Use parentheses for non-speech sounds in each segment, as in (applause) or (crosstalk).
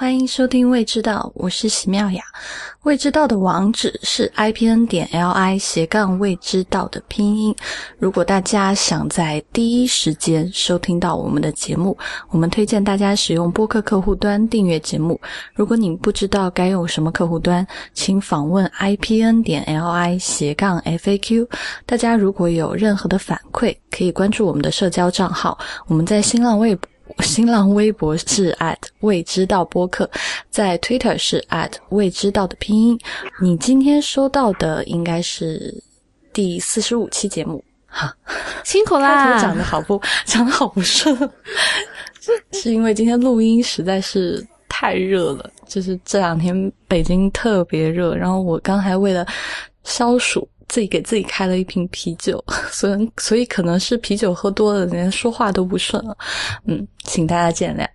欢迎收听《未知道》，我是席妙雅。未知道的网址是 i p n 点 l i 斜杠未知道的拼音。如果大家想在第一时间收听到我们的节目，我们推荐大家使用播客客户端订阅节目。如果你不知道该用什么客户端，请访问 i p n 点 l i 斜杠 f a q。大家如果有任何的反馈，可以关注我们的社交账号。我们在新浪微博。新浪微博是 at 未知道播客，在 Twitter 是 at 未知道的拼音。你今天收到的应该是第四十五期节目，哈，辛苦啦！讲的好不讲的好不顺，(laughs) 是因为今天录音实在是太热了，就是这两天北京特别热，然后我刚还为了消暑。自己给自己开了一瓶啤酒，(laughs) 所以所以可能是啤酒喝多了，连说话都不顺了，嗯，请大家见谅。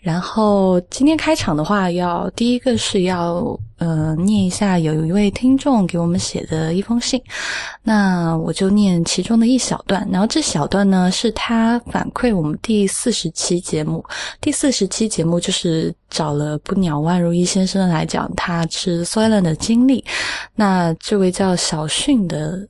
然后今天开场的话，要第一个是要呃念一下有一位听众给我们写的一封信，那我就念其中的一小段。然后这小段呢是他反馈我们第四十期节目，第四十期节目就是找了不鸟万如一先生来讲他吃 Soylent 的经历。那这位叫小迅的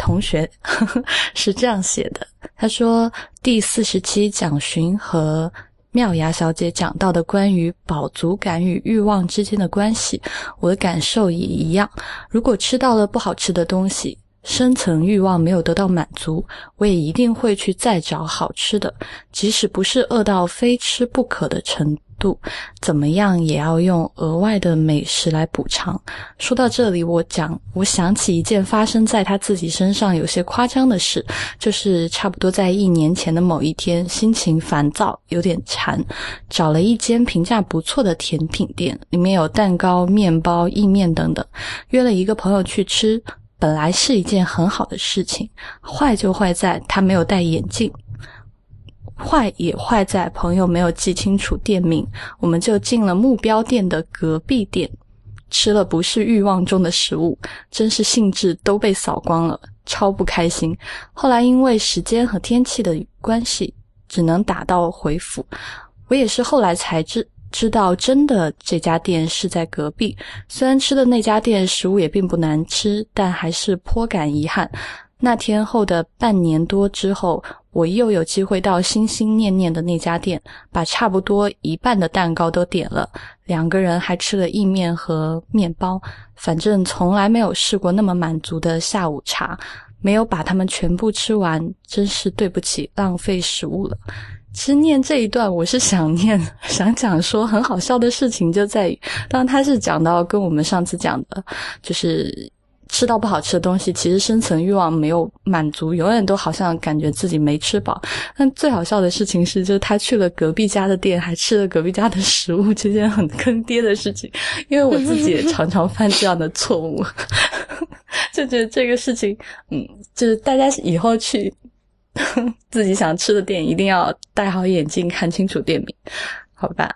同学呵呵 (laughs) 是这样写的，他说第四十期蒋勋和。妙雅小姐讲到的关于饱足感与欲望之间的关系，我的感受也一样。如果吃到了不好吃的东西，深层欲望没有得到满足，我也一定会去再找好吃的，即使不是饿到非吃不可的程度。怎么样也要用额外的美食来补偿。说到这里，我讲，我想起一件发生在他自己身上有些夸张的事，就是差不多在一年前的某一天，心情烦躁，有点馋，找了一间评价不错的甜品店，里面有蛋糕、面包、意面等等，约了一个朋友去吃。本来是一件很好的事情，坏就坏在他没有戴眼镜。坏也坏在朋友没有记清楚店名，我们就进了目标店的隔壁店，吃了不是欲望中的食物，真是兴致都被扫光了，超不开心。后来因为时间和天气的关系，只能打道回府。我也是后来才知知道，真的这家店是在隔壁。虽然吃的那家店食物也并不难吃，但还是颇感遗憾。那天后的半年多之后，我又有机会到心心念念的那家店，把差不多一半的蛋糕都点了，两个人还吃了意面和面包。反正从来没有试过那么满足的下午茶，没有把它们全部吃完，真是对不起，浪费食物了。其实念这一段，我是想念，(laughs) 想讲说很好笑的事情，就在于当他是讲到跟我们上次讲的，就是。吃到不好吃的东西，其实深层欲望没有满足，永远都好像感觉自己没吃饱。但最好笑的事情是，就是他去了隔壁家的店，还吃了隔壁家的食物，这件很坑爹的事情。因为我自己也常常犯这样的错误，(laughs) 就觉得这个事情，嗯，就是大家以后去自己想吃的店，一定要戴好眼镜，看清楚店名，好吧？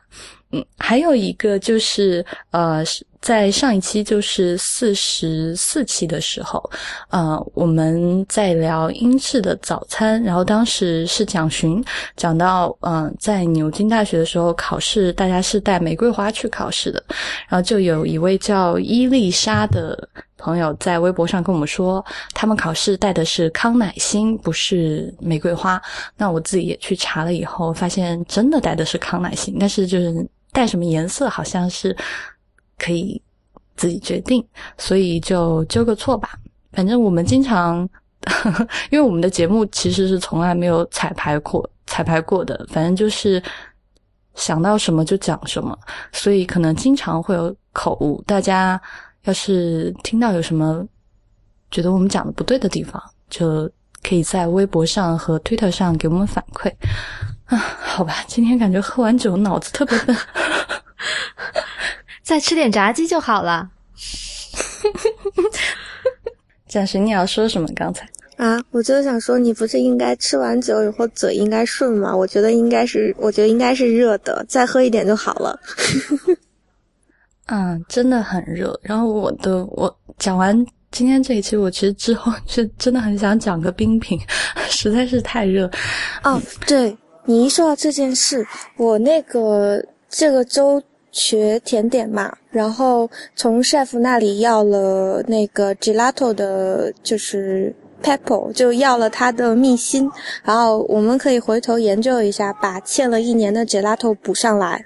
嗯，还有一个就是，呃，在上一期就是四十四期的时候，呃，我们在聊英式的早餐，然后当时是蒋勋讲到，嗯，在牛津大学的时候考试，大家是带玫瑰花去考试的，然后就有一位叫伊丽莎的朋友在微博上跟我们说，他们考试带的是康乃馨，不是玫瑰花。那我自己也去查了以后，发现真的带的是康乃馨，但是就是。带什么颜色好像是可以自己决定，所以就纠个错吧。反正我们经常，(laughs) 因为我们的节目其实是从来没有彩排过、彩排过的。反正就是想到什么就讲什么，所以可能经常会有口误。大家要是听到有什么觉得我们讲的不对的地方，就可以在微博上和推特上给我们反馈。啊，好吧，今天感觉喝完酒脑子特别笨，(laughs) 再吃点炸鸡就好了。暂时，你要说什么？刚才啊，我就是想说，你不是应该吃完酒以后嘴应该顺吗？我觉得应该是，我觉得应该是热的，再喝一点就好了。(laughs) 嗯，真的很热。然后我的，我讲完今天这一期，我其实之后是真的很想讲个冰品，(laughs) 实在是太热。哦，对。你一说到这件事，我那个这个周学甜点嘛，然后从 chef 那里要了那个 gelato 的，就是 pepper，就要了他的秘心，然后我们可以回头研究一下，把欠了一年的 gelato 补上来。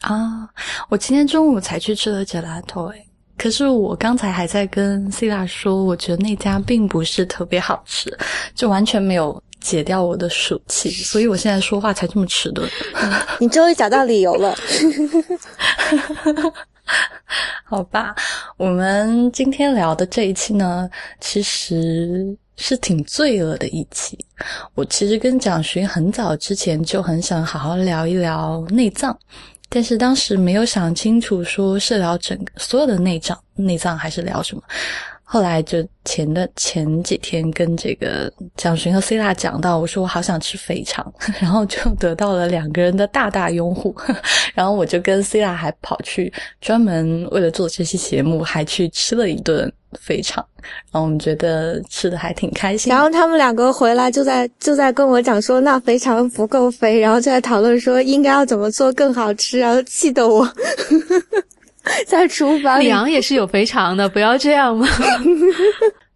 啊，我今天中午才去吃了 gelato，哎，可是我刚才还在跟 C 拉说，我觉得那家并不是特别好吃，就完全没有。解掉我的暑气，所以我现在说话才这么迟钝。(laughs) 你终于找到理由了，(laughs) 好吧？我们今天聊的这一期呢，其实是挺罪恶的一期。我其实跟蒋勋很早之前就很想好好聊一聊内脏，但是当时没有想清楚，说是聊整个所有的内脏，内脏还是聊什么。后来就前的前几天跟这个蒋勋和 C 大讲到，我说我好想吃肥肠，(laughs) 然后就得到了两个人的大大拥护，(laughs) 然后我就跟 C 大还跑去专门为了做这期节目，还去吃了一顿肥肠，然后我们觉得吃的还挺开心。然后他们两个回来就在就在跟我讲说，那肥肠不够肥，然后就在讨论说应该要怎么做更好吃，然后气得我。(laughs) (laughs) 在厨房里，李阳也是有肥肠的，不要这样嘛。(laughs)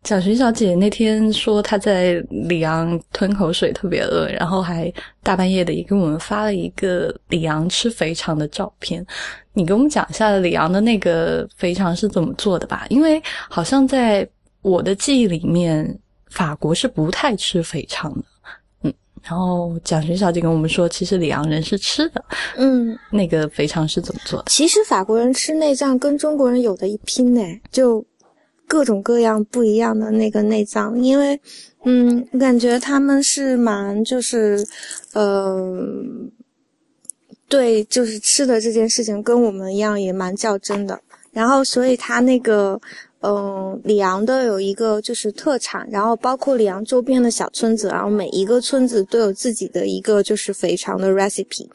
蒋勋小姐那天说她在里昂吞口水，特别饿，然后还大半夜的也给我们发了一个里昂吃肥肠的照片。你给我们讲一下里昂的那个肥肠是怎么做的吧？因为好像在我的记忆里面，法国是不太吃肥肠的。然后蒋勋小姐跟我们说，其实里昂人是吃的，嗯，那个肥肠是怎么做的？其实法国人吃内脏跟中国人有的一拼呢，就各种各样不一样的那个内脏，因为，嗯，我感觉他们是蛮就是，呃，对，就是吃的这件事情跟我们一样也蛮较真的，然后所以他那个。嗯，里昂的有一个就是特产，然后包括里昂周边的小村子，然后每一个村子都有自己的一个就是肥肠的 recipe。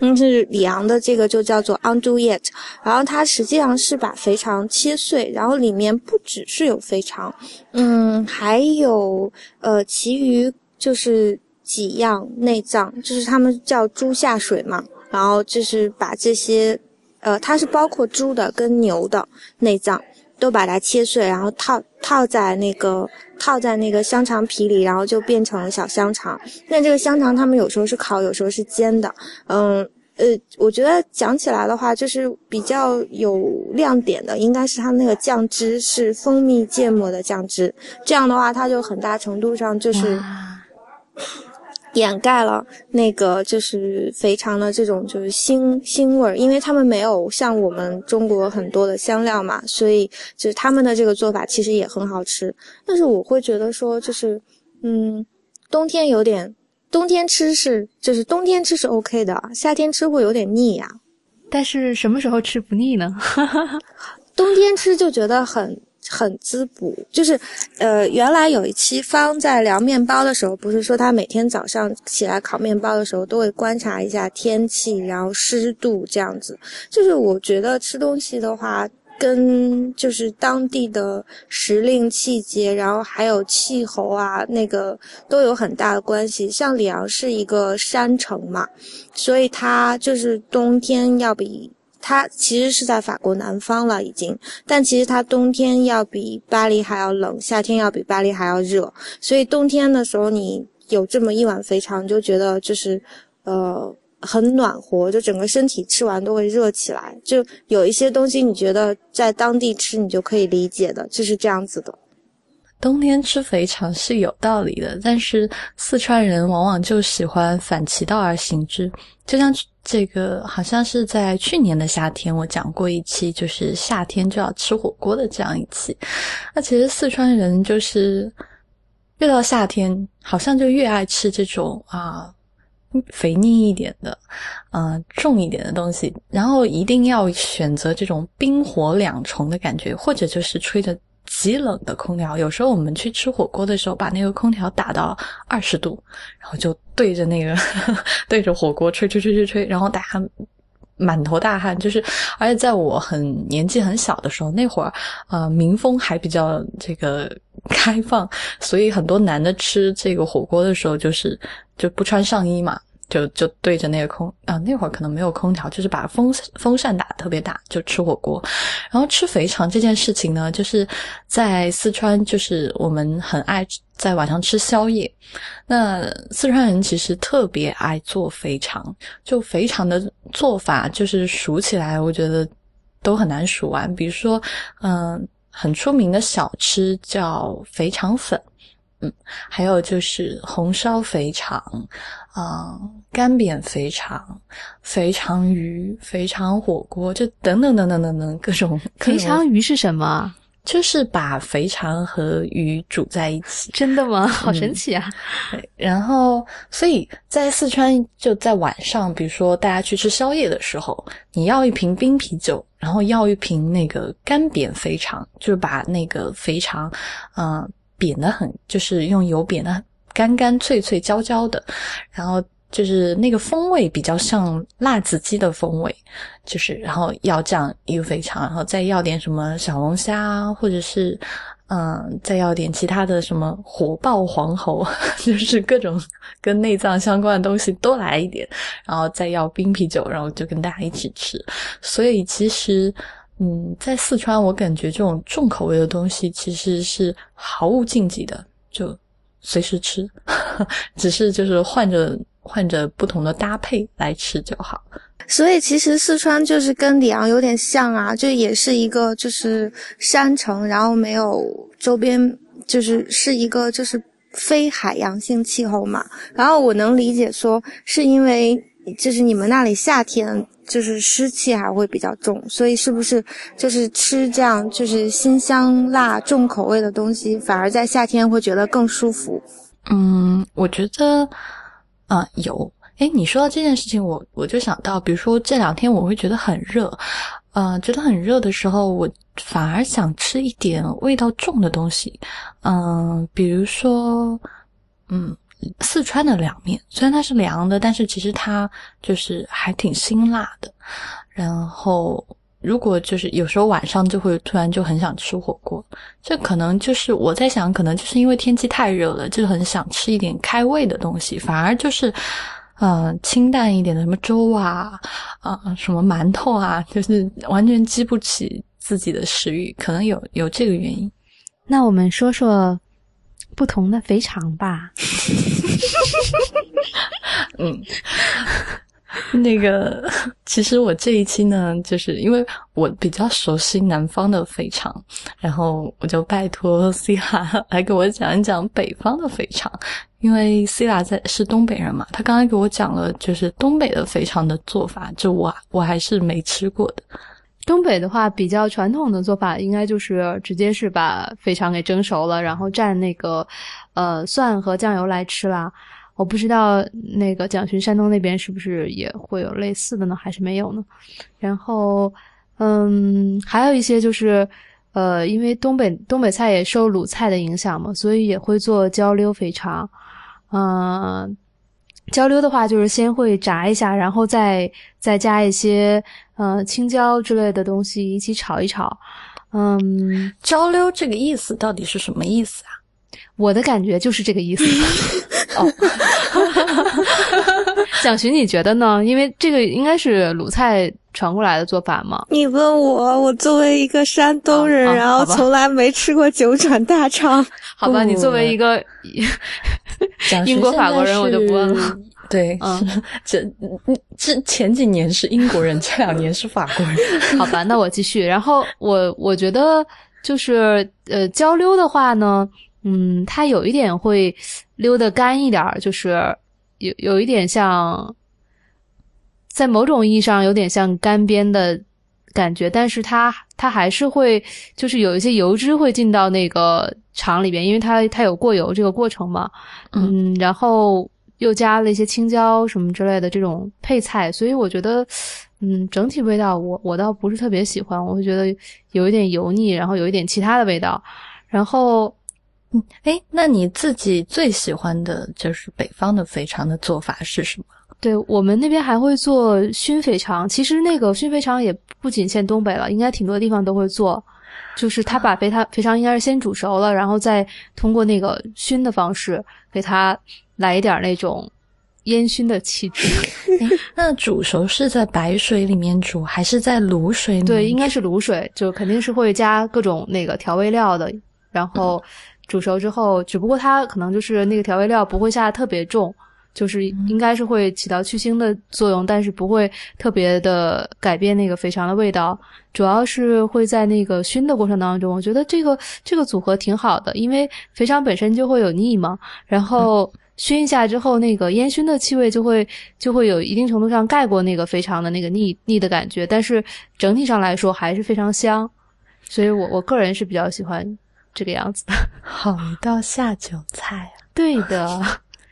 嗯，是里昂的这个就叫做 undo yet 然后它实际上是把肥肠切碎，然后里面不只是有肥肠，嗯，还有呃其余就是几样内脏，就是他们叫猪下水嘛，然后就是把这些，呃，它是包括猪的跟牛的内脏。都把它切碎，然后套套在那个套在那个香肠皮里，然后就变成小香肠。那这个香肠他们有时候是烤，有时候是煎的。嗯呃，我觉得讲起来的话，就是比较有亮点的，应该是它那个酱汁是蜂蜜芥末的酱汁。这样的话，它就很大程度上就是。掩盖了那个就是肥肠的这种就是腥腥味儿，因为他们没有像我们中国很多的香料嘛，所以就是他们的这个做法其实也很好吃。但是我会觉得说，就是嗯，冬天有点，冬天吃是就是冬天吃是 OK 的，夏天吃会有点腻呀。但是什么时候吃不腻呢？冬天吃就觉得很。很滋补，就是，呃，原来有一期方在聊面包的时候，不是说他每天早上起来烤面包的时候都会观察一下天气，然后湿度这样子。就是我觉得吃东西的话，跟就是当地的时令季节，然后还有气候啊，那个都有很大的关系。像里昂是一个山城嘛，所以它就是冬天要比。它其实是在法国南方了，已经，但其实它冬天要比巴黎还要冷，夏天要比巴黎还要热，所以冬天的时候你有这么一碗肥肠，就觉得就是，呃，很暖和，就整个身体吃完都会热起来。就有一些东西你觉得在当地吃你就可以理解的，就是这样子的。冬天吃肥肠是有道理的，但是四川人往往就喜欢反其道而行之，就像。这个好像是在去年的夏天，我讲过一期，就是夏天就要吃火锅的这样一期。那其实四川人就是越到夏天，好像就越爱吃这种啊肥腻一点的、啊重一点的东西，然后一定要选择这种冰火两重的感觉，或者就是吹着。极冷的空调，有时候我们去吃火锅的时候，把那个空调打到二十度，然后就对着那个 (laughs) 对着火锅吹吹吹吹吹，然后大家满头大汗。就是，而且在我很年纪很小的时候，那会儿啊民风还比较这个开放，所以很多男的吃这个火锅的时候，就是就不穿上衣嘛，就就对着那个空啊，那会儿可能没有空调，就是把风风扇打特别大，就吃火锅。然后吃肥肠这件事情呢，就是在四川，就是我们很爱在晚上吃宵夜。那四川人其实特别爱做肥肠，就肥肠的做法，就是数起来，我觉得都很难数完。比如说，嗯，很出名的小吃叫肥肠粉。嗯，还有就是红烧肥肠，啊，干煸肥肠、肥肠鱼、肥肠火锅，就等等等等等等各种。肥肠鱼是什么？就是把肥肠和鱼煮在一起。(laughs) 真的吗？好神奇啊！对，然后，所以在四川，就在晚上，比如说大家去吃宵夜的时候，你要一瓶冰啤酒，然后要一瓶那个干煸肥肠，就是把那个肥肠，嗯。扁的很，就是用油扁的干干脆脆焦焦的，然后就是那个风味比较像辣子鸡的风味，就是然后要这样一个肥肠，然后再要点什么小龙虾，或者是嗯，再要点其他的什么火爆黄喉，(laughs) 就是各种跟内脏相关的东西都来一点，然后再要冰啤酒，然后就跟大家一起吃。所以其实。嗯，在四川，我感觉这种重口味的东西其实是毫无禁忌的，就随时吃，(laughs) 只是就是换着换着不同的搭配来吃就好。所以其实四川就是跟里昂有点像啊，就也是一个就是山城，然后没有周边，就是是一个就是非海洋性气候嘛。然后我能理解说是因为就是你们那里夏天。就是湿气还会比较重，所以是不是就是吃这样就是辛香辣重口味的东西，反而在夏天会觉得更舒服？嗯，我觉得啊有。哎，你说到这件事情，我我就想到，比如说这两天我会觉得很热，呃，觉得很热的时候，我反而想吃一点味道重的东西，嗯，比如说，嗯。四川的凉面虽然它是凉的，但是其实它就是还挺辛辣的。然后，如果就是有时候晚上就会突然就很想吃火锅，这可能就是我在想，可能就是因为天气太热了，就很想吃一点开胃的东西，反而就是，呃，清淡一点的什么粥啊，啊，什么馒头啊，就是完全激不起自己的食欲，可能有有这个原因。那我们说说。不同的肥肠吧，(laughs) 嗯，那个其实我这一期呢，就是因为我比较熟悉南方的肥肠，然后我就拜托西拉 (laughs) 来给我讲一讲北方的肥肠，因为西拉在是东北人嘛，他刚才给我讲了就是东北的肥肠的做法，就我我还是没吃过的。东北的话，比较传统的做法应该就是直接是把肥肠给蒸熟了，然后蘸那个呃蒜和酱油来吃啦。我不知道那个蒋勋山东那边是不是也会有类似的呢，还是没有呢？然后嗯，还有一些就是呃，因为东北东北菜也受鲁菜的影响嘛，所以也会做焦溜肥肠。嗯，焦溜的话就是先会炸一下，然后再再加一些。呃，青椒之类的东西一起炒一炒，嗯，焦溜这个意思到底是什么意思啊？我的感觉就是这个意思。(laughs) 哦，(laughs) 蒋寻，你觉得呢？因为这个应该是鲁菜传过来的做法吗。你问我，我作为一个山东人，然后从来没吃过九转大肠。(laughs) 好吧，你作为一个 (laughs) 英国法国人，我就不问了。对，(laughs) 这这前几年是英国人，这两年是法国人。好吧，那我继续。然后我我觉得就是呃，交流的话呢，嗯，它有一点会溜的干一点，就是有有一点像，在某种意义上有点像干煸的感觉，但是它它还是会就是有一些油脂会进到那个肠里边，因为它它有过油这个过程嘛。嗯，然后。又加了一些青椒什么之类的这种配菜，所以我觉得，嗯，整体味道我我倒不是特别喜欢，我会觉得有一点油腻，然后有一点其他的味道。然后，嗯，哎，那你自己最喜欢的就是北方的肥肠的做法是什么？对我们那边还会做熏肥肠，其实那个熏肥肠也不仅限东北了，应该挺多地方都会做。就是他把肥肠肥肠应该是先煮熟了，然后再通过那个熏的方式给它。来一点那种烟熏的气质。(laughs) 那煮熟是在白水里面煮，还是在卤水里面？对，应该是卤水，就肯定是会加各种那个调味料的。然后煮熟之后，只不过它可能就是那个调味料不会下的特别重，就是应该是会起到去腥的作用，但是不会特别的改变那个肥肠的味道。主要是会在那个熏的过程当中，我觉得这个这个组合挺好的，因为肥肠本身就会有腻嘛，然后熏一下之后，那个烟熏的气味就会就会有一定程度上盖过那个肥肠的那个腻腻的感觉，但是整体上来说还是非常香，所以我我个人是比较喜欢这个样子的。好一道下酒菜啊！(laughs) 对的，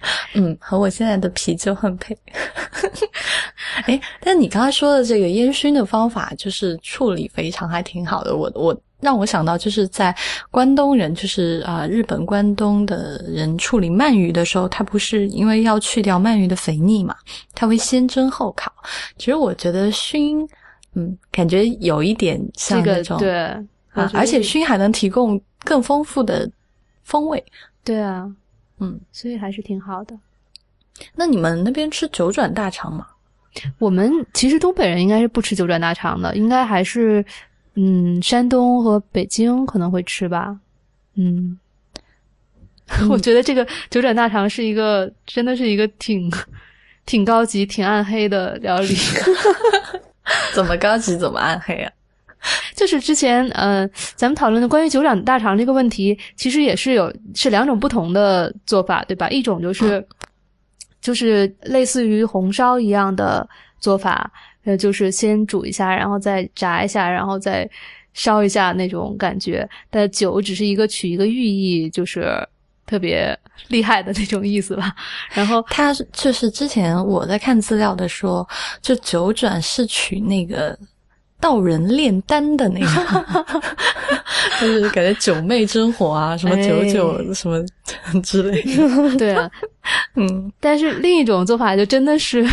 (laughs) 嗯，和我现在的啤酒很配。(laughs) 哎，但你刚才说的这个烟熏的方法，就是处理肥肠还挺好的。我我让我想到，就是在关东人，就是啊、日本关东的人处理鳗鱼的时候，他不是因为要去掉鳗鱼的肥腻嘛，他会先蒸后烤。其实我觉得熏，嗯，感觉有一点这个像那种对，啊，而且熏还能提供更丰富的风味。对啊，嗯，所以还是挺好的。那你们那边吃九转大肠吗？我们其实东北人应该是不吃九转大肠的，应该还是嗯山东和北京可能会吃吧。嗯，(laughs) 我觉得这个九转大肠是一个真的是一个挺 (laughs) 挺高级、挺暗黑的料理。(laughs) 怎么高级怎么暗黑啊？(laughs) 就是之前呃，咱们讨论的关于九转大肠这个问题，其实也是有是两种不同的做法，对吧？一种就是、就是类似于红烧一样的做法，呃，就是先煮一下，然后再炸一下，然后再烧一下那种感觉。但酒只是一个取一个寓意，就是特别厉害的那种意思吧。然后 (laughs) 他就是之前我在看资料的说，就九转是取那个道人炼丹的那个，(laughs) 就是感觉九妹真火啊，什么九九哎什么 (laughs) 之类的。(laughs) 对啊，嗯，但是另一种做法就真的是，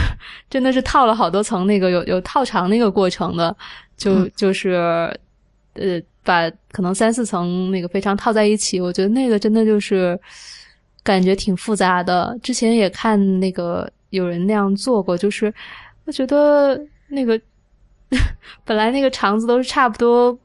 真的是套了好多层那个有有套肠那个过程的，就、就是呃把可能三四层那个肥肠套在一起，我觉得那个真的就是感觉挺复杂的。之前也看那个有人那样做过，就是我觉得那个 (laughs) 本来那个肠子都是差不多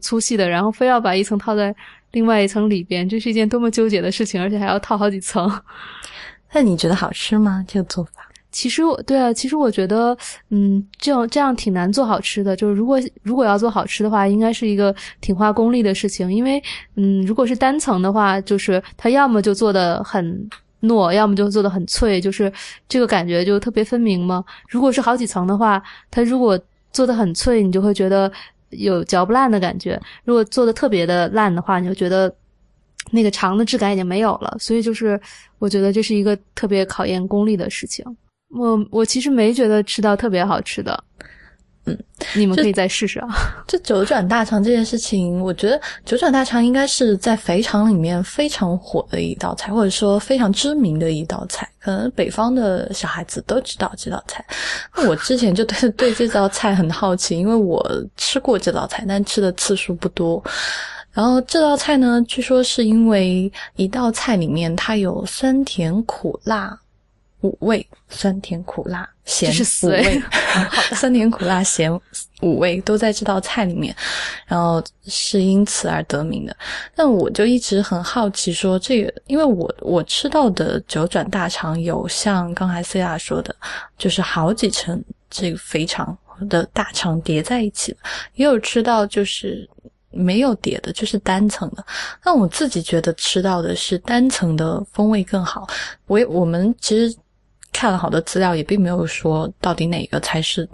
粗细的，然后非要把一层套在另外一层里边，这是一件多么纠结的事情，而且还要套好几层。(laughs) 那你觉得好吃吗？这个做法？其实我对啊，其实我觉得，嗯，这样这样挺难做好吃的。就是如果如果要做好吃的话，应该是一个挺花功力的事情。因为，嗯，如果是单层的话，就是它要么就做的很糯，要么就做的很脆，就是这个感觉就特别分明嘛。如果是好几层的话，它如果做的很脆，你就会觉得有嚼不烂的感觉；如果做的特别的烂的话，你就觉得那个肠的质感已经没有了。所以就是我觉得这是一个特别考验功力的事情。我我其实没觉得吃到特别好吃的，嗯，你们可以再试试啊。(laughs) 这九转大肠这件事情，我觉得九转大肠应该是在肥肠里面非常火的一道菜，或者说非常知名的一道菜。可能北方的小孩子都知道这道菜。那我之前就对 (laughs) 对这道菜很好奇，因为我吃过这道菜，但吃的次数不多。然后这道菜呢，据说是因为一道菜里面它有酸甜苦辣五味，酸甜苦辣咸这是五死哎味，酸甜苦辣咸五味都在这道菜里面，然后是因此而得名的。但我就一直很好奇说，这个因为我我吃到的九转大肠有像刚才 C R 说的，就是好几层这个肥肠的大肠叠在一起的，也有吃到就是。没有叠的，就是单层的。那我自己觉得吃到的是单层的风味更好。我也我们其实看了好多资料，也并没有说到底哪个才是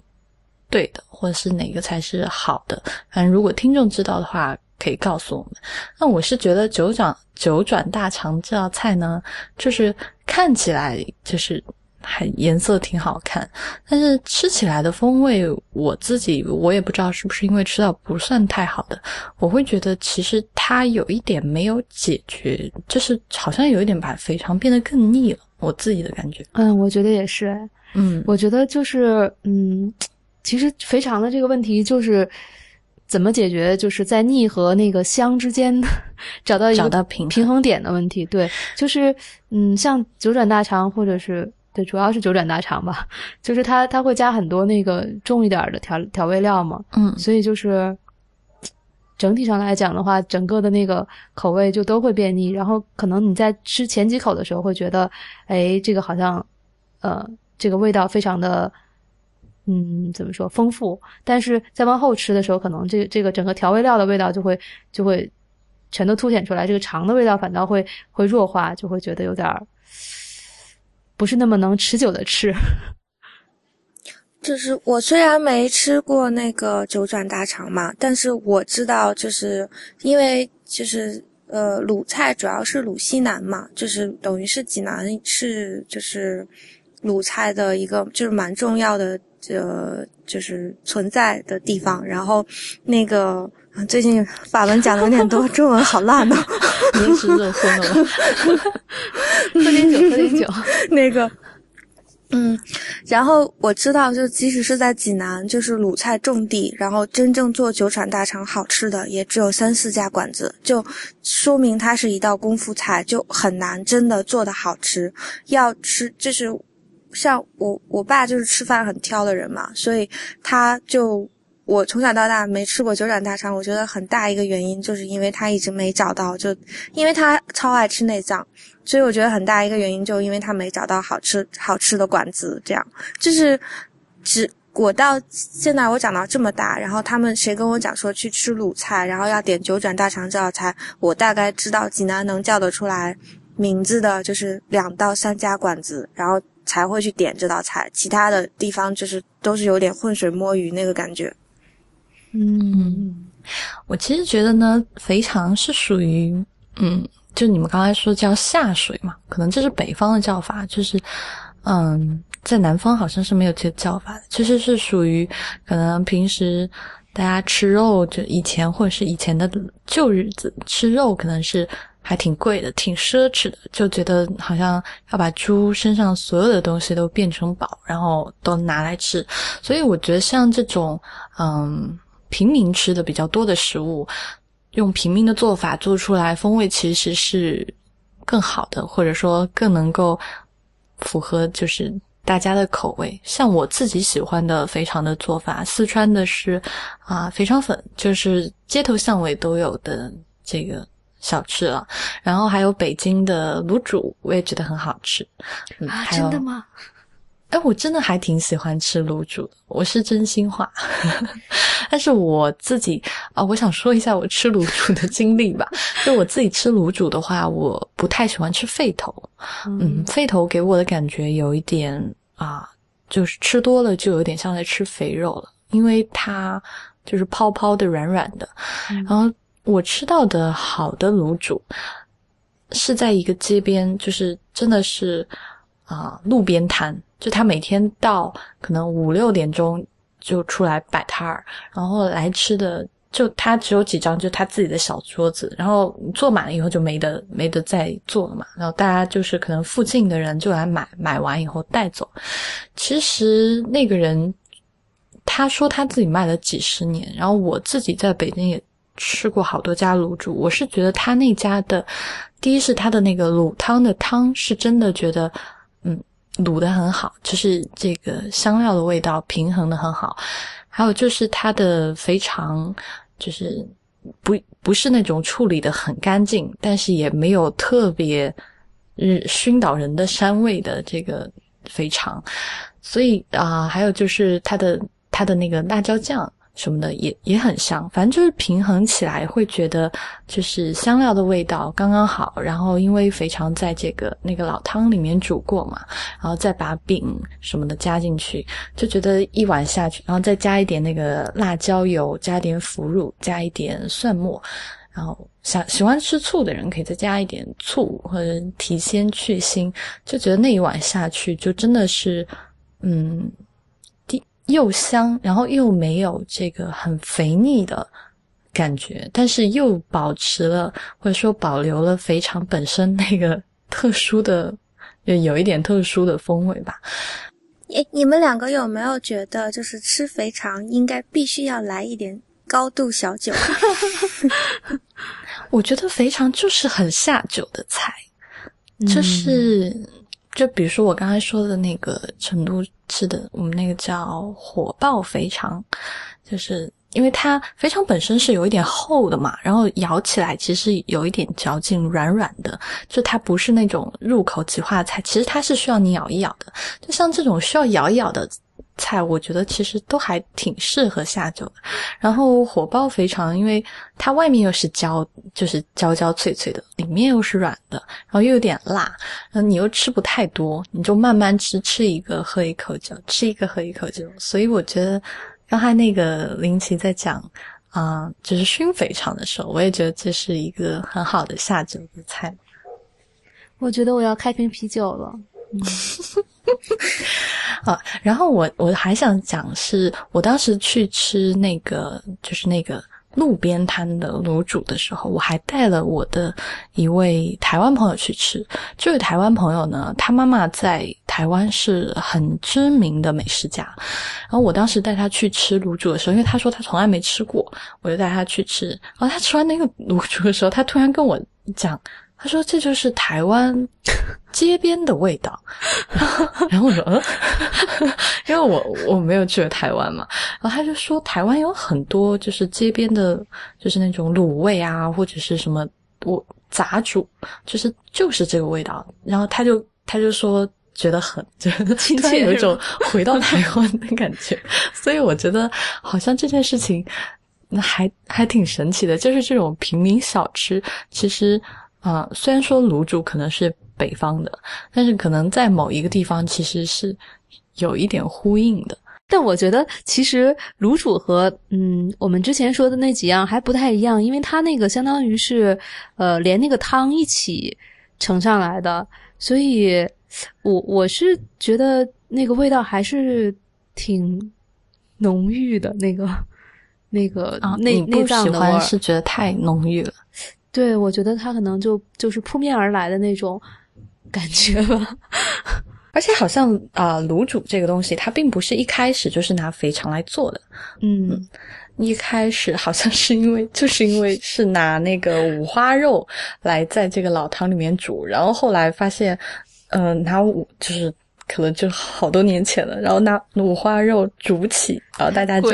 对的，或者是哪个才是好的。反正如果听众知道的话，可以告诉我们。那我是觉得九转九转大肠这道菜呢，就是看起来就是还颜色挺好看，但是吃起来的风味，我自己我也不知道是不是因为吃到不算太好的，我会觉得其实它有一点没有解决，就是好像有一点把肥肠变得更腻了，我自己的感觉。嗯，我觉得也是。哎嗯，我觉得就是，嗯，其实肥肠的这个问题就是怎么解决，就是在腻和那个香之间找到一个平衡平衡点的问题。对，就是嗯，像九转大肠或者是对，主要是九转大肠吧，就是它它会加很多那个重一点的调调味料嘛，嗯所以就是整体上来讲的话，整个的那个口味就都会变腻。然后可能你在吃前几口的时候会觉得，哎，这个好像呃这个味道非常的。嗯，怎么说丰富？但是再往后吃的时候，可能这这个整个调味料的味道就会就会全都凸显出来，这个肠的味道反倒会会弱化，就会觉得有点儿不是那么能持久的吃。就是我虽然没吃过那个九转大肠嘛，但是我知道，就是因为就是呃鲁菜主要是鲁西南嘛，就是等于是济南是就是鲁菜的一个就是蛮重要的呃就是存在的地方。然后那个啊最近法文讲的有点多，(laughs) 中文好烂哦。你也是热昏了吗？(laughs) 喝点酒，喝点酒。那个，嗯，然后我知道，就即使是在济南，就是鲁菜种地，然后真正做九转大肠好吃的也只有三四家馆子，就说明它是一道功夫菜，就很难真的做的好吃。要吃就是像我我爸就是吃饭很挑的人嘛，所以他就。我从小到大没吃过九转大肠，我觉得很大一个原因就是因为他一直没找到，就因为他超爱吃内脏，所以我觉得很大一个原因就因为他没找到好吃好吃的馆子，这样就是只我到现在我长到这么大，然后他们谁跟我讲说去吃鲁菜，然后要点九转大肠这道菜，我大概知道济南能叫得出来名字的就是两到三家馆子，然后才会去点这道菜，其他的地方就是都是有点浑水摸鱼那个感觉。嗯，我其实觉得呢，肥肠是属于，嗯，就你们刚才说叫下水嘛，可能这是北方的叫法，就是，嗯，在南方好像是没有这个叫法的，其实是属于可能平时大家吃肉，就以前或者是以前的旧日子吃肉，可能是还挺贵的，挺奢侈的，就觉得好像要把猪身上所有的东西都变成宝，然后都拿来吃，所以我觉得像这种，嗯。平民吃的比较多的食物，用平民的做法做出来，风味其实是更好的，或者说更能够符合就是大家的口味。像我自己喜欢的肥肠的做法，四川的是啊肥肠粉，就是街头巷尾都有的这个小吃了。然后还有北京的卤煮，我也觉得很好吃。嗯、啊，真的吗？哎，我真的还挺喜欢吃卤煮的，我是真心话。(laughs) 但是我自己啊、我想说一下我吃卤煮的经历吧。就我自己吃卤煮的话，我不太喜欢吃肺头。嗯，肺头给我的感觉有一点啊，就是吃多了就有点像在吃肥肉了，因为它就是泡泡的、软软的。然后我吃到的好的卤煮是在一个街边，就是真的是啊、路边摊。就他每天到可能五六点钟就出来摆摊儿，然后来吃的就他只有几张就他自己的小桌子，然后坐满了以后就没得没得再坐了嘛，然后大家就是可能附近的人就来买，买完以后带走。其实那个人他说他自己卖了几十年，然后我自己在北京也吃过好多家卤煮，我是觉得他那家的第一是他的那个卤汤的汤是真的觉得嗯。卤的很好，就是这个香料的味道平衡的很好，还有就是它的肥肠，就是不不是那种处理的很干净，但是也没有特别嗯熏倒人的膻味的这个肥肠，所以啊、还有就是它的它的那个辣椒酱。什么的也也很香，反正就是平衡起来会觉得就是香料的味道刚刚好，然后因为肥肠在这个那个老汤里面煮过嘛，然后再把饼什么的加进去，就觉得一碗下去，然后再加一点那个辣椒油，加点腐乳，加一点蒜末，然后想喜欢吃醋的人可以再加一点醋或者提鲜去腥，就觉得那一碗下去就真的是嗯。又香，然后又没有这个很肥腻的感觉，但是又保持了或者说保留了肥肠本身那个特殊的，有一点特殊的风味吧。诶，你们两个有没有觉得，就是吃肥肠应该必须要来一点高度小酒？(laughs) 我觉得肥肠就是很下酒的菜，就是。就比如说我刚才说的那个成都吃的，我们那个叫火爆肥肠，就是因为它肥肠本身是有一点厚的嘛，然后咬起来其实有一点嚼劲，软软的，就它不是那种入口即化的菜，其实它是需要你咬一咬的。就像这种需要咬一咬的菜，我觉得其实都还挺适合下酒的。然后火爆肥肠，因为它外面又是焦，就是焦焦脆脆的，里面又是软的，然后又有点辣，然后你又吃不太多，你就慢慢吃，吃一个喝一口酒，吃一个喝一口酒。所以我觉得刚才那个林奇在讲啊、就是熏肥肠的时候，我也觉得这是一个很好的下酒的菜。我觉得我要开瓶啤酒了。(laughs) 啊，然后我我还想讲是，我当时去吃那个就是那个路边摊的卤煮的时候，我还带了我的一位台湾朋友去吃。这位台湾朋友呢，他妈妈在台湾是很知名的美食家，然后我当时带他去吃卤煮的时候，因为他说他从来没吃过，我就带他去吃。然后他吃完那个卤煮的时候，他突然跟我讲。他说：“这就是台湾街边的味道。(laughs) ”然后我说：“嗯，(laughs) 因为我我没有去过台湾嘛。”然后他就说：“台湾有很多就是街边的，就是那种卤味啊，或者是什么我杂煮，就是就是这个味道。”然后他就他就说觉得很 (laughs) 就亲突然切有一种回到台湾的感觉。所以我觉得好像这件事情那还还挺神奇的，就是这种平民小吃，其实。啊、虽然说卤煮可能是北方的，但是可能在某一个地方其实是有一点呼应的。但我觉得其实卤煮和嗯我们之前说的那几样还不太一样，因为它那个相当于是呃连那个汤一起盛上来的，所以我我是觉得那个味道还是挺浓郁的，那个那个啊，内内你不喜脏的味儿。欢是觉得太浓郁了。对，我觉得他可能就就是扑面而来的那种感觉吧。(laughs) 而且好像啊、卤煮这个东西，它并不是一开始就是拿肥肠来做的。嗯一开始好像是因为，就是因为是拿那个五花肉来在这个老汤里面煮，然后后来发现，嗯、拿五就是可能就好多年前了，然后拿五花肉煮起，然后大家就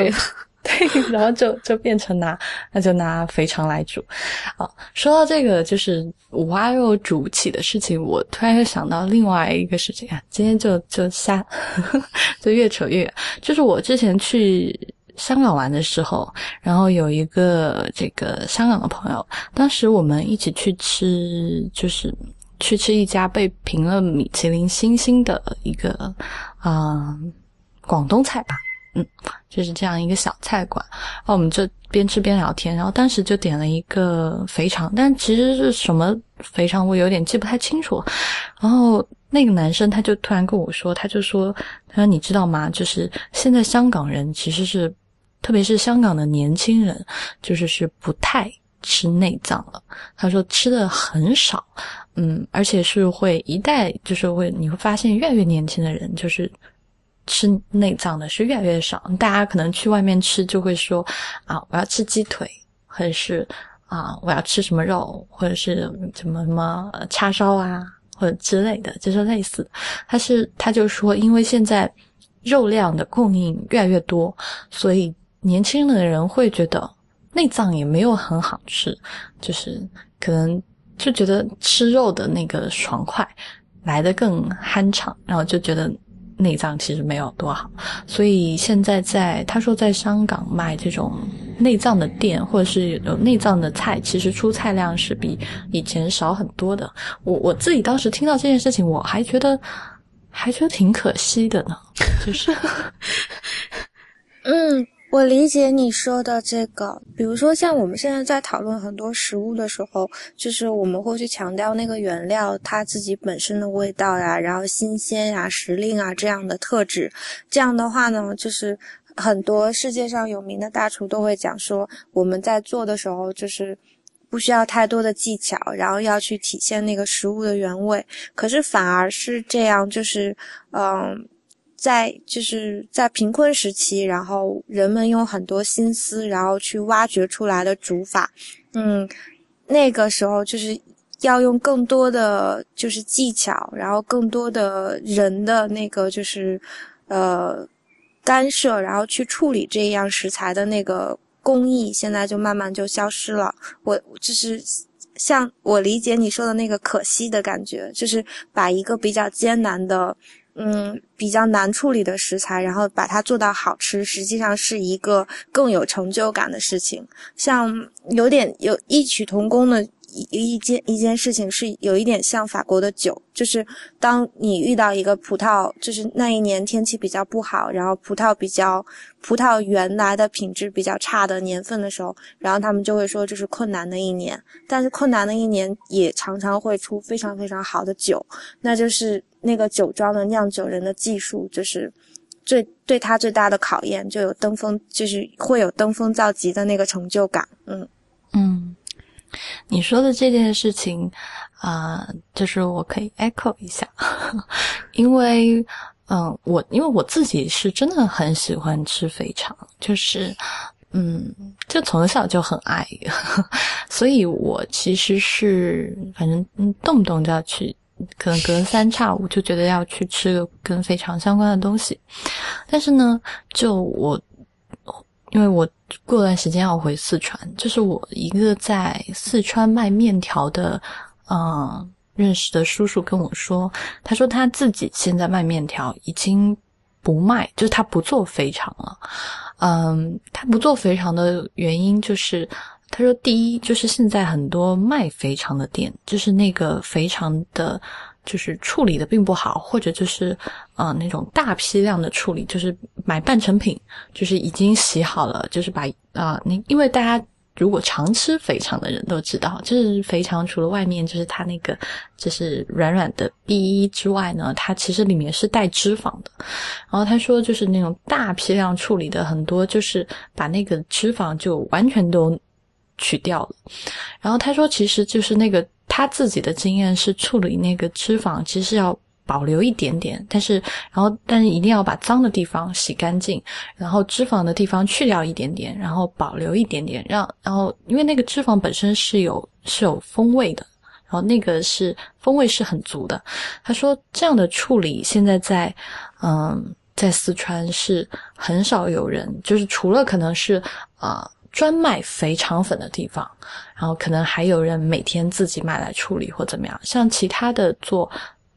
(laughs) 对，然后就就变成拿那就拿肥肠来煮。啊，说到这个就是五花肉煮起的事情，我突然又想到另外一个事情啊，今天就就瞎 (laughs) 就越扯越远，就是我之前去。香港玩的时候，然后有一个这个香港的朋友，当时我们一起去吃，就是去吃一家被评了米其林星星的一个啊、广东菜吧，嗯，就是这样一个小菜馆。然后我们就边吃边聊天，然后当时就点了一个肥肠，但其实是什么肥肠我有点记不太清楚。然后那个男生他就突然跟我说，他就说，他说你知道吗？就是现在香港人其实是，特别是香港的年轻人，就是是不太吃内脏了。他说吃的很少，嗯，而且是会一代就是会你会发现越来越年轻的人就是。吃内脏的是越来越少，大家可能去外面吃就会说啊，我要吃鸡腿，或者是啊，我要吃什么肉，或者是什么什么叉烧啊，或者之类的，就是类似。他是他就说，因为现在肉量的供应越来越多，所以年轻的人会觉得内脏也没有很好吃，就是可能就觉得吃肉的那个爽快来得更酣畅，然后就觉得内脏其实没有多好，所以现在在他说在香港卖这种内脏的店，或者是有内脏的菜，其实出菜量是比以前少很多的。我我自己当时听到这件事情，我还觉得还觉得挺可惜的呢，就是 (laughs) 嗯，我理解你说的这个，比如说像我们现在在讨论很多食物的时候，就是我们会去强调那个原料它自己本身的味道呀，然后新鲜呀、时令啊这样的特质。这样的话呢，就是很多世界上有名的大厨都会讲说，我们在做的时候就是。不需要太多的技巧，然后要去体现那个食物的原味。可是反而是这样，就是，嗯、在就是在贫困时期，然后人们用很多心思，然后去挖掘出来的煮法，嗯，那个时候就是要用更多的就是技巧，然后更多的人的那个就是呃干涉，然后去处理这样食材的那个工艺，现在就慢慢就消失了。我就是像我理解你说的那个可惜的感觉，就是把一个比较艰难的。嗯，比较难处理的食材，然后把它做到好吃，实际上是一个更有成就感的事情。像有点有异曲同工的。一一件一件事情是有一点像法国的酒，就是当你遇到一个葡萄，就是那一年天气比较不好，然后葡萄比较葡萄原来的品质比较差的年份的时候，然后他们就会说这是困难的一年。但是困难的一年也常常会出非常非常好的酒，那就是那个酒庄的酿酒人的技术，就是最对他最大的考验，就有登峰，就是会有登峰造极的那个成就感。嗯嗯。你说的这件事情，啊，就是我可以 echo 一下，(laughs) 因为，嗯，我因为我自己是真的很喜欢吃肥肠，就是，嗯，就从小就很爱，(laughs) 所以我其实是反正动不动就要去，可能隔三差五就觉得要去吃个跟肥肠相关的东西，但是呢，就我。因为我过段时间要回四川，就是我一个在四川卖面条的，嗯，认识的叔叔跟我说，他说他自己现在卖面条已经不卖，就是他不做肥肠了。嗯，他不做肥肠的原因就是，他说第一就是现在很多卖肥肠的店，就是那个肥肠的。就是处理的并不好，或者就是呃那种大批量的处理，就是买半成品，就是已经洗好了，就是把啊你因为大家如果常吃肥肠的人都知道，就是肥肠除了外面就是它那个就是软软的 B 之外呢，它其实里面是带脂肪的。然后他说就是那种大批量处理的很多，就是把那个脂肪就完全都取掉了。然后他说其实就是那个。他自己的经验是处理那个脂肪，其实要保留一点点，但是然后但是一定要把脏的地方洗干净，然后脂肪的地方去掉一点点，然后保留一点点，让然后因为那个脂肪本身是有是有风味的，然后那个是风味是很足的。他说这样的处理现在在嗯在四川是很少有人，就是除了可能是啊。专卖肥肠粉的地方，然后可能还有人每天自己买来处理或怎么样。像其他的做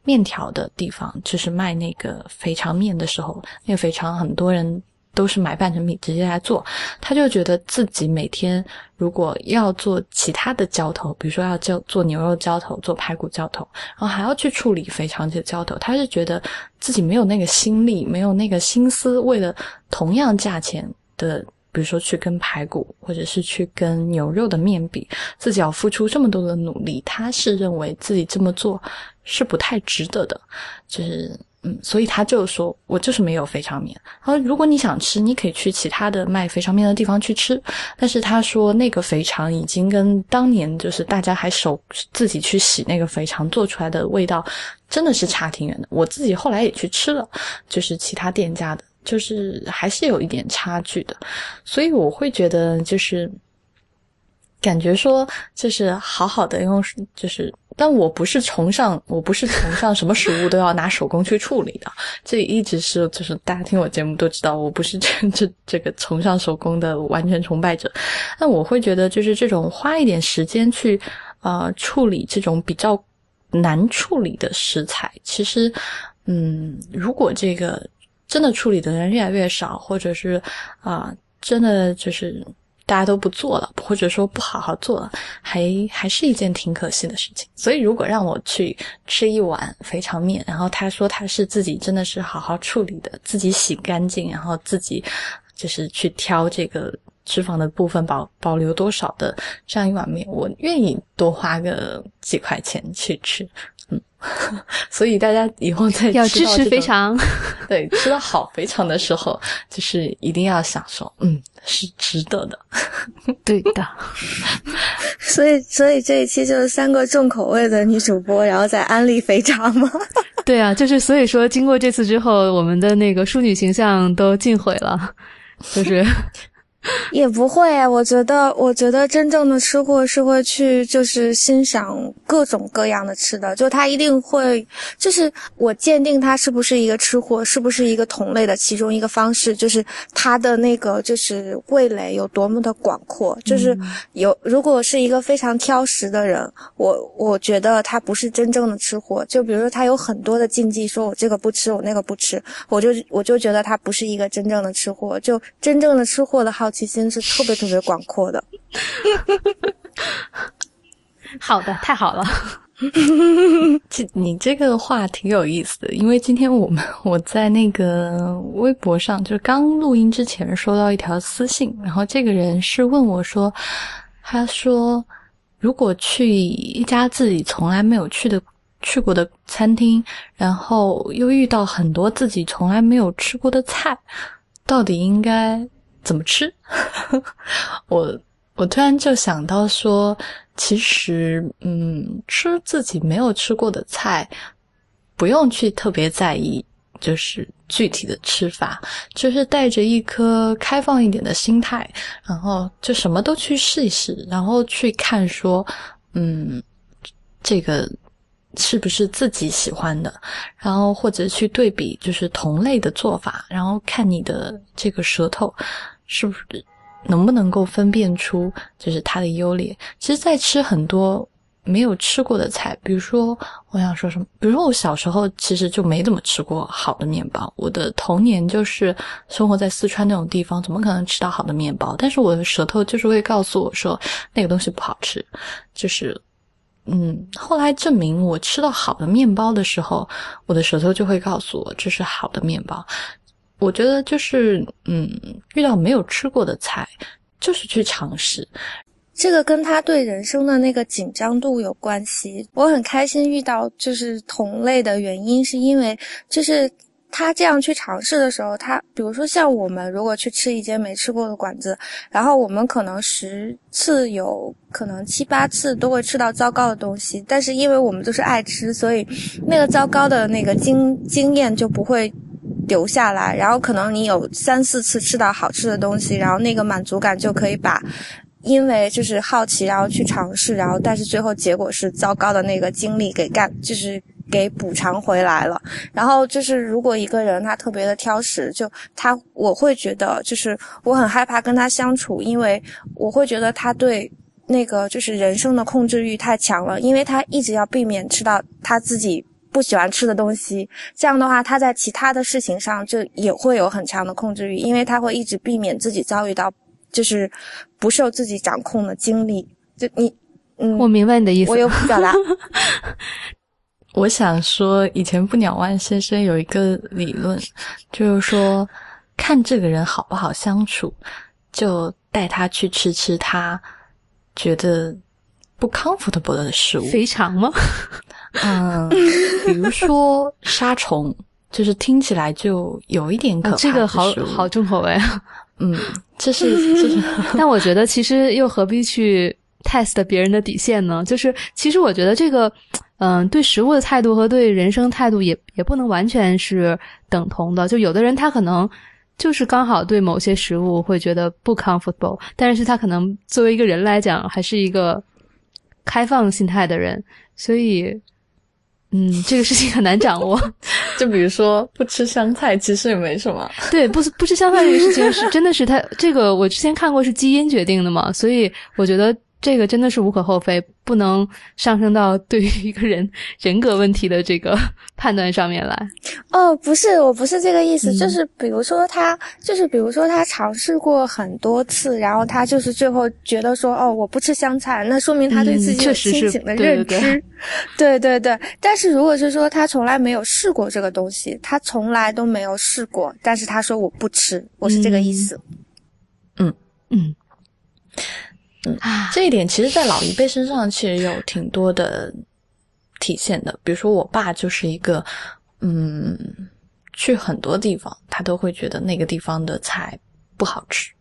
面条的地方，就是卖那个肥肠面的时候，那个肥肠很多人都是买半成品直接来做。他就觉得自己每天如果要做其他的浇头，比如说要浇做牛肉浇头、做排骨浇头，然后还要去处理肥肠这浇头，他是觉得自己没有那个心力，没有那个心思，为了同样价钱的。比如说去跟排骨或者是去跟牛肉的面比，自己要付出这么多的努力，他是认为自己这么做是不太值得的，就是嗯，所以他就说我就是没有肥肠面。他说如果你想吃，你可以去其他的卖肥肠面的地方去吃，但是他说那个肥肠已经跟当年就是大家还手自己去洗那个肥肠做出来的味道真的是差挺远的。我自己后来也去吃了，就是其他店家的。就是还是有一点差距的，所以我会觉得就是感觉说，就是好好的用，就是，但我不是崇尚，我不是崇尚什么食物都要拿手工去处理的，这一直是就是大家听我节目都知道，我不是 (laughs) 这这这个崇尚手工的完全崇拜者。那我会觉得就是这种花一点时间去呃处理这种比较难处理的食材，其实嗯，如果这个。真的处理的人越来越少，或者是啊，真的就是大家都不做了，或者说不好好做了，还还是一件挺可惜的事情。所以，如果让我去吃一碗肥肠面，然后他说他是自己真的是好好处理的，自己洗干净，然后自己就是去挑这个脂肪的部分保保留多少的这样一碗面，我愿意多花个几块钱去吃。嗯，(laughs) 所以大家以后在要支持肥肠，(laughs) 对，吃到好肥肠的时候，就是一定要享受，嗯，是值得的，(laughs) 对的。所以，所以这一期就是三个重口味的女主播，然后在安利肥肠吗？对啊，就是所以说，经过这次之后，我们的那个淑女形象都尽毁了，就是 (laughs) 也不会啊，我觉得，我觉得真正的吃货是会去就是欣赏各种各样的吃的，就他一定会，就是我鉴定他是不是一个吃货，是不是一个同类的其中一个方式，就是他的那个就是味蕾有多么的广阔，就是有如果是一个非常挑食的人，我我觉得他不是真正的吃货，就比如说他有很多的禁忌，说我这个不吃，我那个不吃，我就我就觉得他不是一个真正的吃货，就真正的吃货的好。其心是特别特别广阔的。(laughs) 好的，太好了。(laughs) 这你这个话挺有意思的，因为今天我们 (laughs) 我在那个微博上，就是刚录音之前收到一条私信，然后这个人是问我说，他说如果去一家自己从来没有去的去过的餐厅，然后又遇到很多自己从来没有吃过的菜，到底应该？怎么吃？(laughs) 我我突然就想到说，其实，嗯，吃自己没有吃过的菜，不用去特别在意，就是具体的吃法，就是带着一颗开放一点的心态，然后就什么都去试一试，然后去看说，嗯，这个。是不是自己喜欢的？然后或者去对比，就是同类的做法，然后看你的这个舌头是不是能不能够分辨出就是它的优劣。其实，在吃很多没有吃过的菜，比如说我想说什么，比如说我小时候其实就没怎么吃过好的面包。我的童年就是生活在四川那种地方，怎么可能吃到好的面包？但是我的舌头就是会告诉我说那个东西不好吃，就是。嗯，后来证明我吃到好的面包的时候，我的舌头就会告诉我这是好的面包。我觉得就是，嗯，遇到没有吃过的菜，就是去尝试。这个跟他对人生的那个紧张度有关系。我很开心遇到就是同类的原因，是因为就是。他这样去尝试的时候，他比如说像我们如果去吃一间没吃过的馆子，然后我们可能十次有可能七八次都会吃到糟糕的东西，但是因为我们都是爱吃，所以那个糟糕的那个经经验就不会留下来。然后可能你有三四次吃到好吃的东西，然后那个满足感就可以把因为就是好奇然后去尝试，然后但是最后结果是糟糕的那个经历给干就是。给补偿回来了，然后就是，如果一个人他特别的挑食，就他我会觉得，就是我很害怕跟他相处，因为我会觉得他对那个就是人生的控制欲太强了，因为他一直要避免吃到他自己不喜欢吃的东西，这样的话他在其他的事情上就也会有很强的控制欲，因为他会一直避免自己遭遇到就是不受自己掌控的经历。就你，嗯，我明白你的意思，我有表达。(laughs) 我想说，以前不鸟万先生有一个理论，就是说，看这个人好不好相处，就带他去吃吃他觉得不 comfortable 的食物。肥肠吗？嗯，比如说杀虫，(laughs) 就是听起来就有一点可怕。这个好好重口味啊。(laughs) 嗯，这是这是。(laughs) 但我觉得，其实又何必去 test 别人的底线呢？就是，其实我觉得这个。嗯，对食物的态度和对人生态度也也不能完全是等同的。就有的人他可能就是刚好对某些食物会觉得不 comfortable，但是他可能作为一个人来讲还是一个开放心态的人，所以，嗯，这个事情很难掌握。(laughs) 就比如说不吃香菜，其实也没什么。(laughs) 对，不不吃香菜这个事情是真的是它这个我之前看过是基因决定的嘛，所以我觉得。这个真的是无可厚非，不能上升到对于一个人人格问题的这个 (laughs) 判断上面来。哦，不是，我不是这个意思，就是比如说他，就是比如说他尝试过很多次，然后他就是最后觉得说，哦，我不吃香菜，那说明他对自己有清醒的认知。(laughs) 对对对。但是如果是说他从来没有试过这个东西，他从来都没有试过，但是他说我不吃，我是这个意思。嗯嗯。嗯，这一点其实，在老一辈身上其实有挺多的体现的。比如说，我爸就是一个，嗯，去很多地方，他都会觉得那个地方的菜不好吃，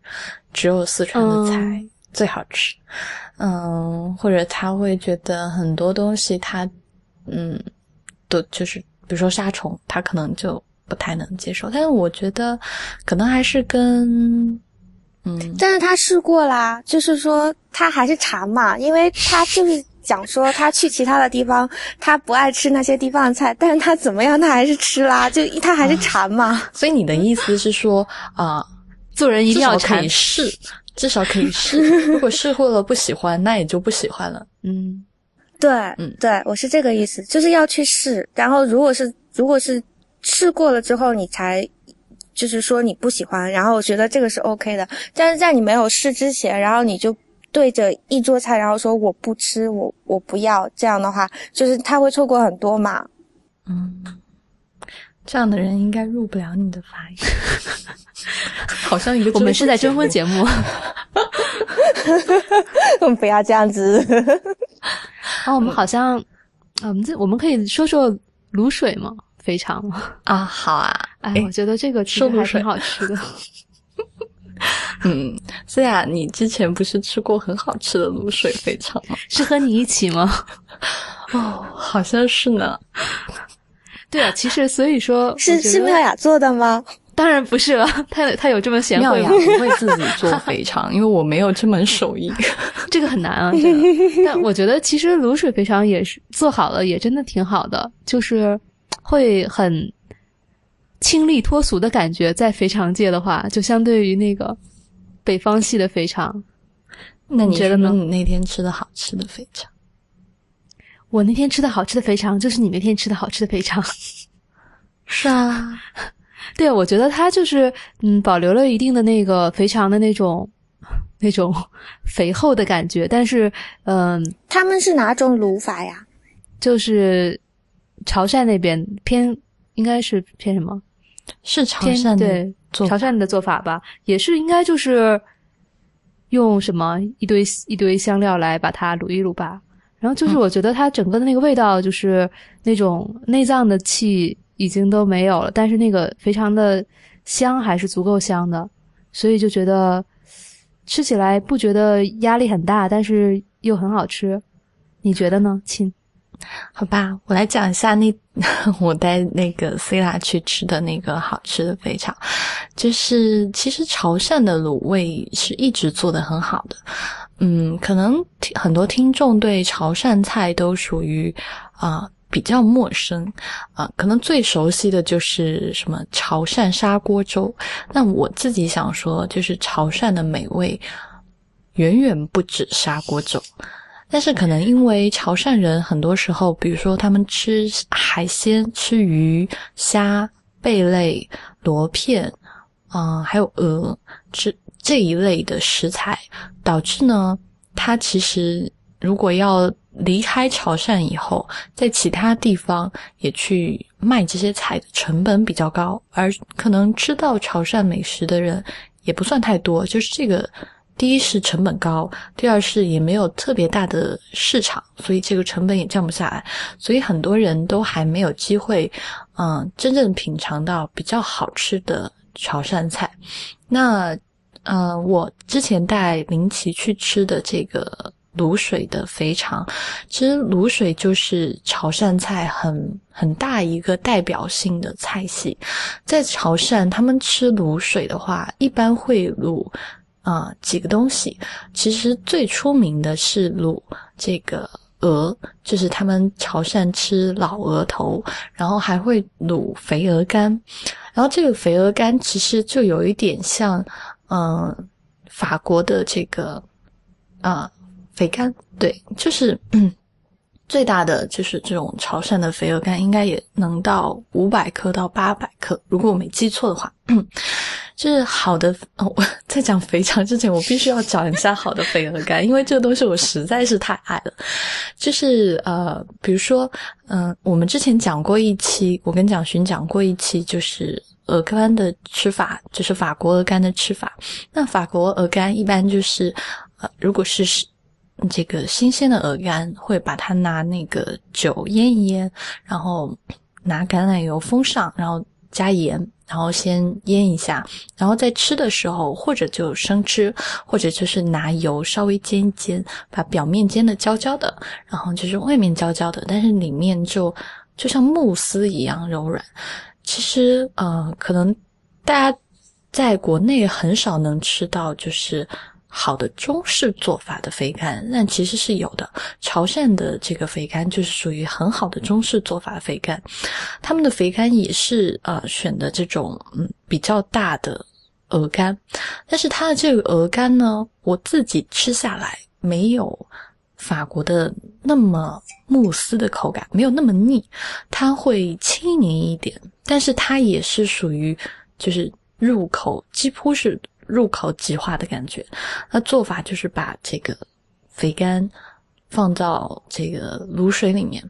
只有四川的菜最好吃。嗯，或者他会觉得很多东西，他嗯，都就是，比如说杀虫，他可能就不太能接受。但是我觉得，可能还是跟。嗯，但是他试过啦，就是说他还是馋嘛，因为他就是讲说他去其他的地方，他不爱吃那些地方的菜，但是他怎么样，他还是吃啦，就他还是馋嘛。所以你的意思是说，啊、做人一定要可以。试，至少可以试。(laughs) 如果试过了不喜欢，那也就不喜欢了。嗯，对，嗯对，我是这个意思，就是要去试，然后如果是如果是试过了之后，你才就是说你不喜欢，然后我觉得这个是 OK 的，但是在你没有试之前，然后你就对着一桌菜，然后说我不吃，我我不要，这样的话，就是他会错过很多嘛。嗯，这样的人应该入不了你的法眼。(laughs) 好像一个我们是在征婚节目。我们。(laughs) 不要这样子，(laughs) 啊，我们好像，啊我们这我们可以说说卤水吗？肥肠吗？(laughs) 啊，好啊，哎，哎我觉得这个其实还挺好吃的。(laughs) 嗯，思雅，你之前不是吃过很好吃的卤水肥肠吗？是和你一起吗？(laughs) 哦，好像是呢。对啊，其实所以说是是妙雅做的吗？当然不是了，他他有这么贤妙雅惠吗？不会自己做肥肠，因为我没有这门手艺。这个很难啊。但我觉得其实卤水肥肠也是做好了，也真的挺好的，就是会很清丽脱俗的感觉。在肥肠界的话，就相对于那个北方系的肥肠，那你觉得呢你那天吃的好吃的肥肠？我那天吃的好吃的肥肠，就是你那天吃的好吃的肥肠。(laughs) 是啊，(laughs) 对，我觉得它就是嗯，保留了一定的那个肥肠的那种 (laughs) 那种肥厚的感觉，但是嗯、他们是哪种卤法呀？就是潮汕那边偏应该是偏什么？是潮汕的对潮汕的做法吧，也是应该就是用什么一堆一堆香料来把它卤一卤吧。然后嗯就是我觉得它整个的那个味道，就是那种内脏的气已经都没有了，但是那个肥肠的香还是足够香的，所以就觉得吃起来不觉得压力很大，但是又很好吃。你觉得呢，亲？好吧，我来讲一下那 (laughs) 我带那个 C 拉去吃的那个好吃的肥肠，就是其实潮汕的卤味是一直做的很好的，嗯，可能很多听众对潮汕菜都属于啊、比较陌生啊、可能最熟悉的就是什么潮汕砂锅粥。那我自己想说，就是潮汕的美味远远不止砂锅粥。但是可能因为潮汕人很多时候，比如说他们吃海鲜、吃鱼、虾、贝类、螺片，嗯、还有鹅，这这一类的食材，导致呢，它其实如果要离开潮汕以后，在其他地方也去卖这些菜的成本比较高，而可能知道潮汕美食的人也不算太多，就是这个。第一是成本高，第二是也没有特别大的市场，所以这个成本也降不下来，所以很多人都还没有机会，嗯，真正品尝到比较好吃的潮汕菜。那，呃，我之前带林奇去吃的这个卤水的肥肠，其实卤水就是潮汕菜很很大一个代表性的菜系，在潮汕他们吃卤水的话，一般会卤。啊、几个东西，其实最出名的是卤这个鹅，就是他们潮汕吃老鹅头，然后还会卤肥鹅肝，然后这个肥鹅肝其实就有一点像，嗯、法国的这个啊、肥肝，对，就是。(clears throat) 最大的就是这种潮汕的肥鹅肝，应该也能到五百克到八百克，如果我没记错的话。(coughs) 就是好的哦，我在讲肥肠之前，我必须要讲一下好的肥鹅肝，因为这个东西我实在是太爱了。就是呃，比如说，嗯、我们之前讲过一期，我跟蒋勋讲过一期，就是鹅肝的吃法，就是法国鹅肝的吃法。那法国鹅肝一般就是，呃，如果是这个新鲜的鹅肝，会把它拿那个酒腌一腌，然后拿橄榄油封上，然后加盐，然后先腌一下，然后在吃的时候，或者就生吃，或者就是拿油稍微煎一煎，把表面煎的焦焦的，然后就是外面焦焦的，但是里面就就像慕斯一样柔软。其实呃，可能大家在国内很少能吃到就是好的中式做法的肥干，那其实是有的。潮汕的这个肥干就是属于很好的中式做法肥干，他们的肥干也是呃选的这种嗯比较大的鹅肝，但是它的这个鹅肝呢，我自己吃下来没有法国的那么慕斯的口感，没有那么腻，它会轻盈一点，但是它也是属于就是入口几乎是入口即化的感觉。那做法就是把这个肥肝放到这个卤水里面。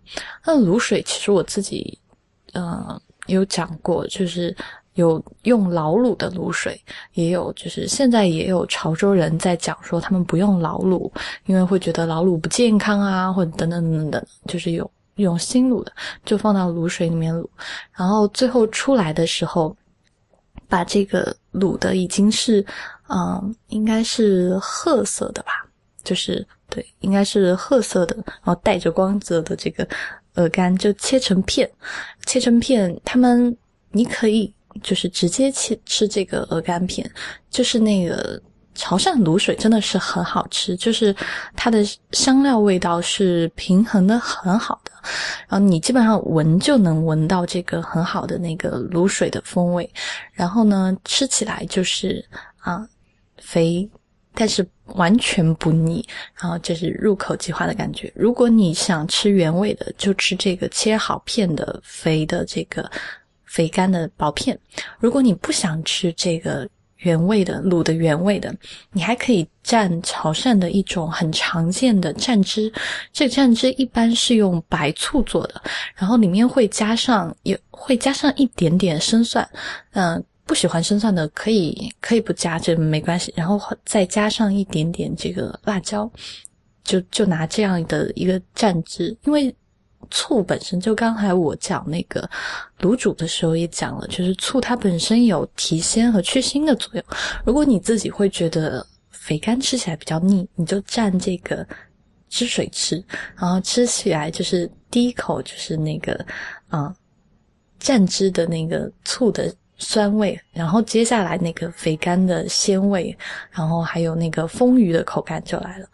那卤水其实我自己呃有讲过，就是有用老卤的卤水，也有就是现在也有潮州人在讲说他们不用老卤，因为会觉得老卤不健康啊，或者等等等等，就是有用新卤的，就放到卤水里面卤，然后最后出来的时候。把这个卤的已经是，嗯，应该是褐色的吧，就是对，应该是褐色的，然后带着光泽的这个鹅肝就切成片，切成片，他们你可以就是直接切吃这个鹅肝片，就是那个。潮汕卤水真的是很好吃，就是它的香料味道是平衡的很好的，然后你基本上闻就能闻到这个很好的那个卤水的风味，然后呢吃起来就是啊肥，但是完全不腻，然后就是入口即化的感觉。如果你想吃原味的，就吃这个切好片的肥的这个肥干的薄片；如果你不想吃这个。原味的卤的原味的，你还可以蘸潮汕的一种很常见的蘸汁。这个蘸汁一般是用白醋做的，然后里面会加上有会加上一点点生蒜。嗯，不喜欢生蒜的可以可以不加，这没关系。然后再加上一点点这个辣椒，就就拿这样的一个蘸汁，因为。醋本身就刚才我讲那个卤煮的时候也讲了，就是醋它本身有提鲜和去腥的作用。如果你自己会觉得肥干吃起来比较腻，你就蘸这个汁水吃，然后吃起来就是第一口就是那个啊蘸汁的那个醋的酸味，然后接下来那个肥干的鲜味，然后还有那个丰腴的口感就来了。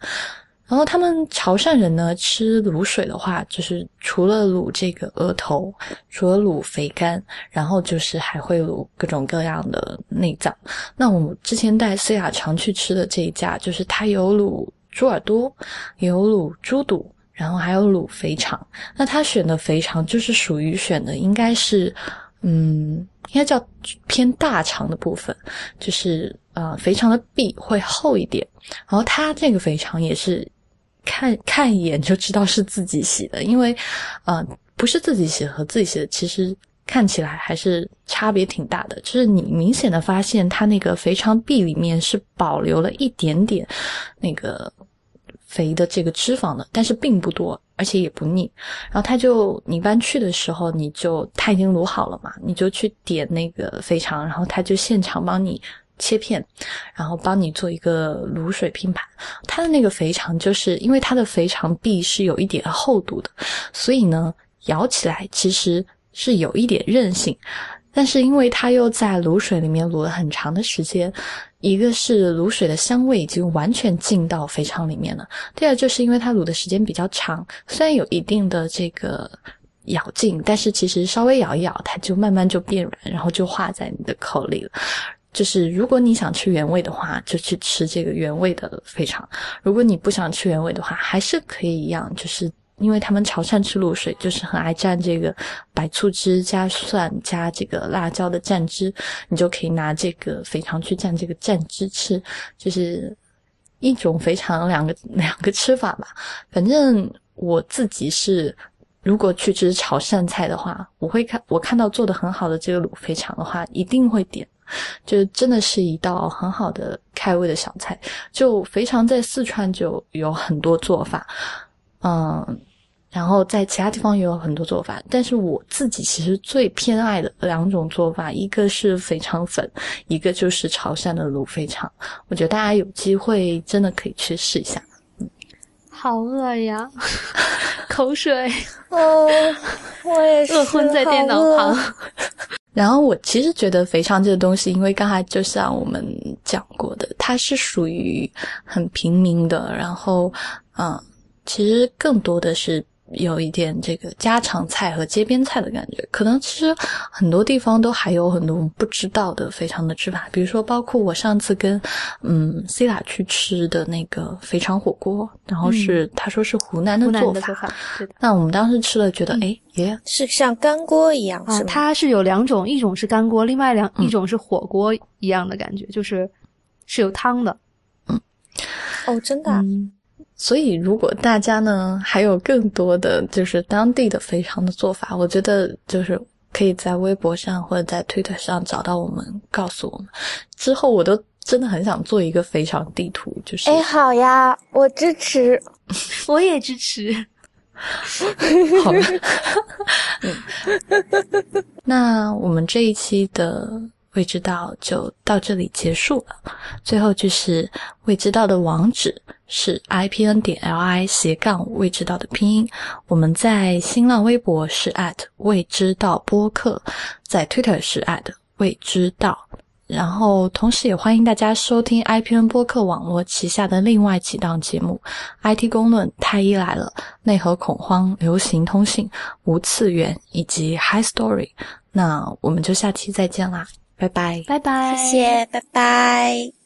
然后他们潮汕人呢吃卤水的话，就是除了卤这个鹅头，除了卤肥肝，然后就是还会卤各种各样的内脏。那我们之前带思雅常去吃的这一家，就是它有卤猪耳朵，有卤猪肚，然后还有卤肥肠。那他选的肥肠就是属于选的应该是，嗯，应该叫偏大肠的部分，就是呃肥肠的壁会厚一点。然后他这个肥肠也是。看看一眼就知道是自己洗的，因为，呃，不是自己洗和自己洗的，其实看起来还是差别挺大的。就是你明显的发现，它那个肥肠壁里面是保留了一点点那个肥的这个脂肪的，但是并不多，而且也不腻。然后他就你一般去的时候，你就他已经卤好了嘛，你就去点那个肥肠，然后他就现场帮你。切片，然后帮你做一个卤水拼盘。它的那个肥肠，就是因为它的肥肠壁是有一点厚度的，所以呢，咬起来其实是有一点韧性。但是因为它又在卤水里面卤了很长的时间，一个是卤水的香味已经完全进到肥肠里面了，第二就是因为它卤的时间比较长，虽然有一定的这个咬劲，但是其实稍微咬一咬，它就慢慢就变软，然后就化在你的口里了。就是如果你想吃原味的话，就去吃这个原味的肥肠；如果你不想吃原味的话，还是可以一样。就是因为他们潮汕吃卤水，就是很爱蘸这个白醋汁加蒜加这个辣椒的蘸汁，你就可以拿这个肥肠去蘸这个蘸汁吃，就是一种肥肠两个 (laughs) 两个吃法吧。反正我自己是，如果去吃潮汕菜的话，我会看我看到做的很好的这个卤肥肠的话，一定会点。就真的是一道很好的开胃的小菜。就肥肠在四川就有很多做法，嗯，然后在其他地方也有很多做法。但是我自己其实最偏爱的两种做法，一个是肥肠粉，一个就是潮汕的卤肥肠。我觉得大家有机会真的可以去试一下。嗯，好饿呀，(laughs) 口水。哦，我也是。(laughs) 饿昏在电脑旁。(laughs) 然后我其实觉得肥肠这个东西，因为刚才就像我们讲过的，它是属于很平民的，然后嗯，其实更多的是。有一点这个家常菜和街边菜的感觉，可能其实很多地方都还有很多不知道的肥肠的吃法，比如说包括我上次跟嗯 C 拉去吃的那个肥肠火锅，然后是他说是湖南的做法，对的。那我们当时吃了，觉得哎耶，是像干锅一样，是它是有两种，一种是干锅，另外两一种是火锅一样的感觉，就是是有汤的。嗯，哦，真的。所以，如果大家呢还有更多的就是当地的肥肠的做法，我觉得就是可以在微博上或者在推特上找到我们，告诉我们。之后我都真的很想做一个肥肠地图，就是哎，好呀，我支持，(laughs) 我也支持。(laughs) 好了，(laughs) 那我们这一期的未知道就到这里结束了。最后就是未知道的网址。是 i p n 点 l i 斜杠未知道的拼音。我们在新浪微博是 at 未知道播客，在 Twitter 是 at 未知道。然后同时也欢迎大家收听 i p n 播客网络旗下的另外几档节目：IT 公论、太医来了、内核恐慌、流行通信、无次元以及 High Story。那我们就下期再见啦，拜拜，拜拜，谢谢，拜拜。